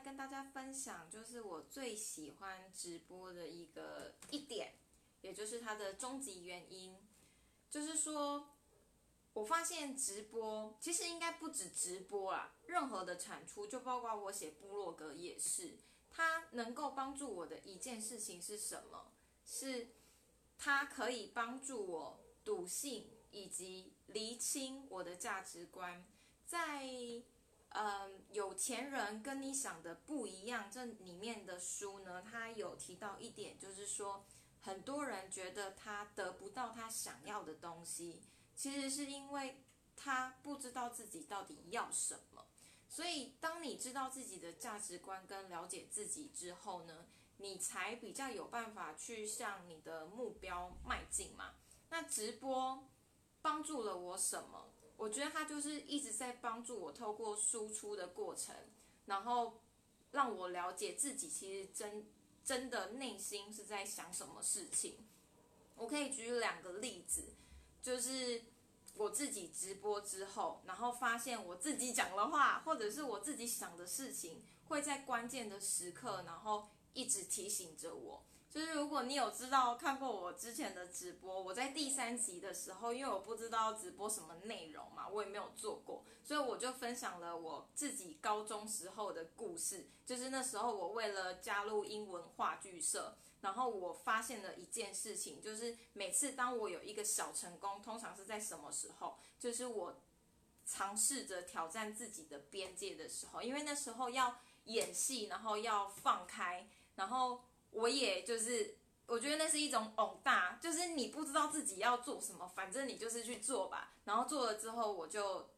跟大家分享，就是我最喜欢直播的一个一点，也就是它的终极原因，就是说，我发现直播其实应该不止直播啦，任何的产出，就包括我写部落格也是，它能够帮助我的一件事情是什么？是它可以帮助我笃信以及厘清我的价值观，在。嗯，有钱人跟你想的不一样。这里面的书呢，他有提到一点，就是说，很多人觉得他得不到他想要的东西，其实是因为他不知道自己到底要什么。所以，当你知道自己的价值观跟了解自己之后呢，你才比较有办法去向你的目标迈进嘛。那直播帮助了我什么？我觉得他就是一直在帮助我，透过输出的过程，然后让我了解自己其实真真的内心是在想什么事情。我可以举两个例子，就是我自己直播之后，然后发现我自己讲的话，或者是我自己想的事情，会在关键的时刻，然后一直提醒着我。就是如果你有知道看过我之前的直播，我在第三集的时候，因为我不知道直播什么内容嘛，我也没有做过，所以我就分享了我自己高中时候的故事。就是那时候我为了加入英文话剧社，然后我发现了一件事情，就是每次当我有一个小成功，通常是在什么时候？就是我尝试着挑战自己的边界的时候，因为那时候要演戏，然后要放开，然后。我也就是，我觉得那是一种偶大，就是你不知道自己要做什么，反正你就是去做吧。然后做了之后，我就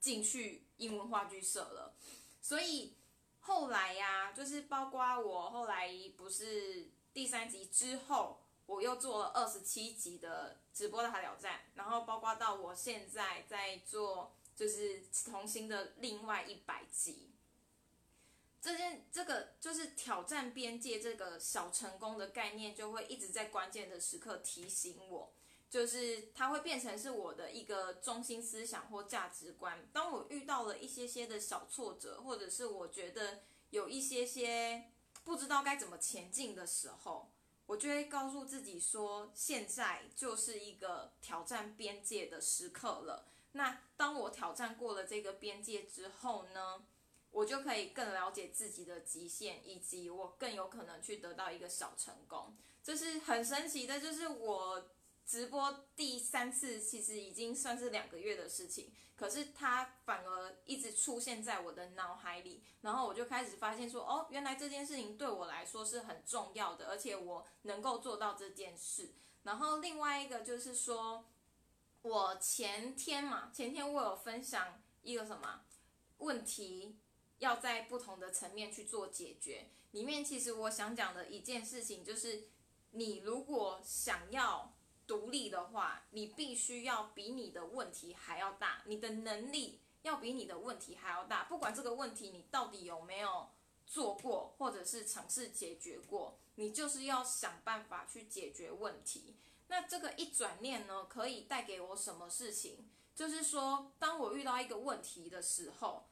进去英文话剧社了。所以后来呀，就是包括我后来不是第三集之后，我又做了二十七集的直播的挑战，然后包括到我现在在做就是同心的另外一百集。这件这个就是挑战边界这个小成功的概念，就会一直在关键的时刻提醒我，就是它会变成是我的一个中心思想或价值观。当我遇到了一些些的小挫折，或者是我觉得有一些些不知道该怎么前进的时候，我就会告诉自己说，现在就是一个挑战边界的时刻了。那当我挑战过了这个边界之后呢？我就可以更了解自己的极限，以及我更有可能去得到一个小成功，这是很神奇的。就是我直播第三次，其实已经算是两个月的事情，可是它反而一直出现在我的脑海里，然后我就开始发现说，哦，原来这件事情对我来说是很重要的，而且我能够做到这件事。然后另外一个就是说，我前天嘛，前天我有分享一个什么问题。要在不同的层面去做解决。里面其实我想讲的一件事情就是，你如果想要独立的话，你必须要比你的问题还要大，你的能力要比你的问题还要大。不管这个问题你到底有没有做过，或者是尝试解决过，你就是要想办法去解决问题。那这个一转念呢，可以带给我什么事情？就是说，当我遇到一个问题的时候。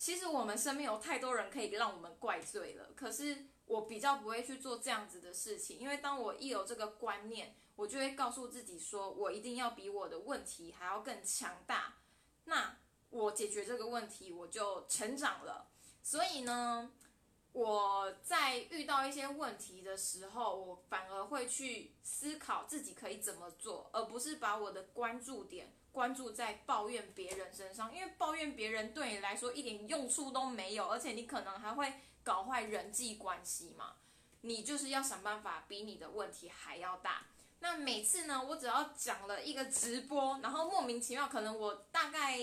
其实我们身边有太多人可以让我们怪罪了，可是我比较不会去做这样子的事情，因为当我一有这个观念，我就会告诉自己说，我一定要比我的问题还要更强大，那我解决这个问题，我就成长了。所以呢，我在遇到一些问题的时候，我反而会去思考自己可以怎么做，而不是把我的关注点。关注在抱怨别人身上，因为抱怨别人对你来说一点用处都没有，而且你可能还会搞坏人际关系嘛。你就是要想办法比你的问题还要大。那每次呢，我只要讲了一个直播，然后莫名其妙，可能我大概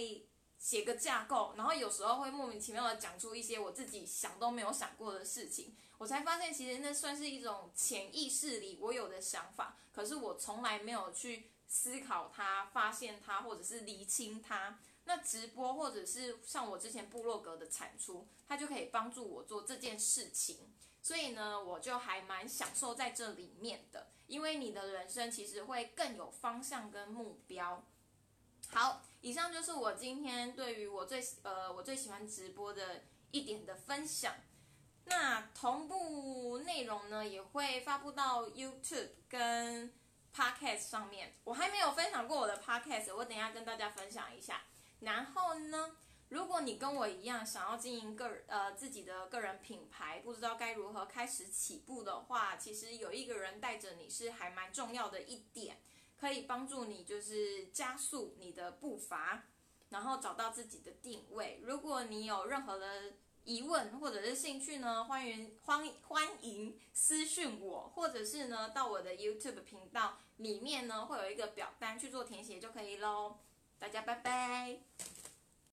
写个架构，然后有时候会莫名其妙的讲出一些我自己想都没有想过的事情，我才发现其实那算是一种潜意识里我有的想法，可是我从来没有去。思考它，发现它，或者是厘清它。那直播或者是像我之前部落格的产出，它就可以帮助我做这件事情。所以呢，我就还蛮享受在这里面的，因为你的人生其实会更有方向跟目标。好，以上就是我今天对于我最呃我最喜欢直播的一点的分享。那同步内容呢也会发布到 YouTube 跟 Podcast 上面。我还没有分享过我的 Podcast，我等一下跟大家分享一下。然后呢，如果你跟我一样想要经营个呃自己的个人品牌，不知道该如何开始起步的话，其实有一个人带着你是还蛮重要的一点，可以帮助你就是加速你的步伐，然后找到自己的定位。如果你有任何的疑问或者是兴趣呢，欢迎欢欢迎私讯我，或者是呢到我的 YouTube 频道里面呢会有一个表单去做填写就可以喽。大家拜拜。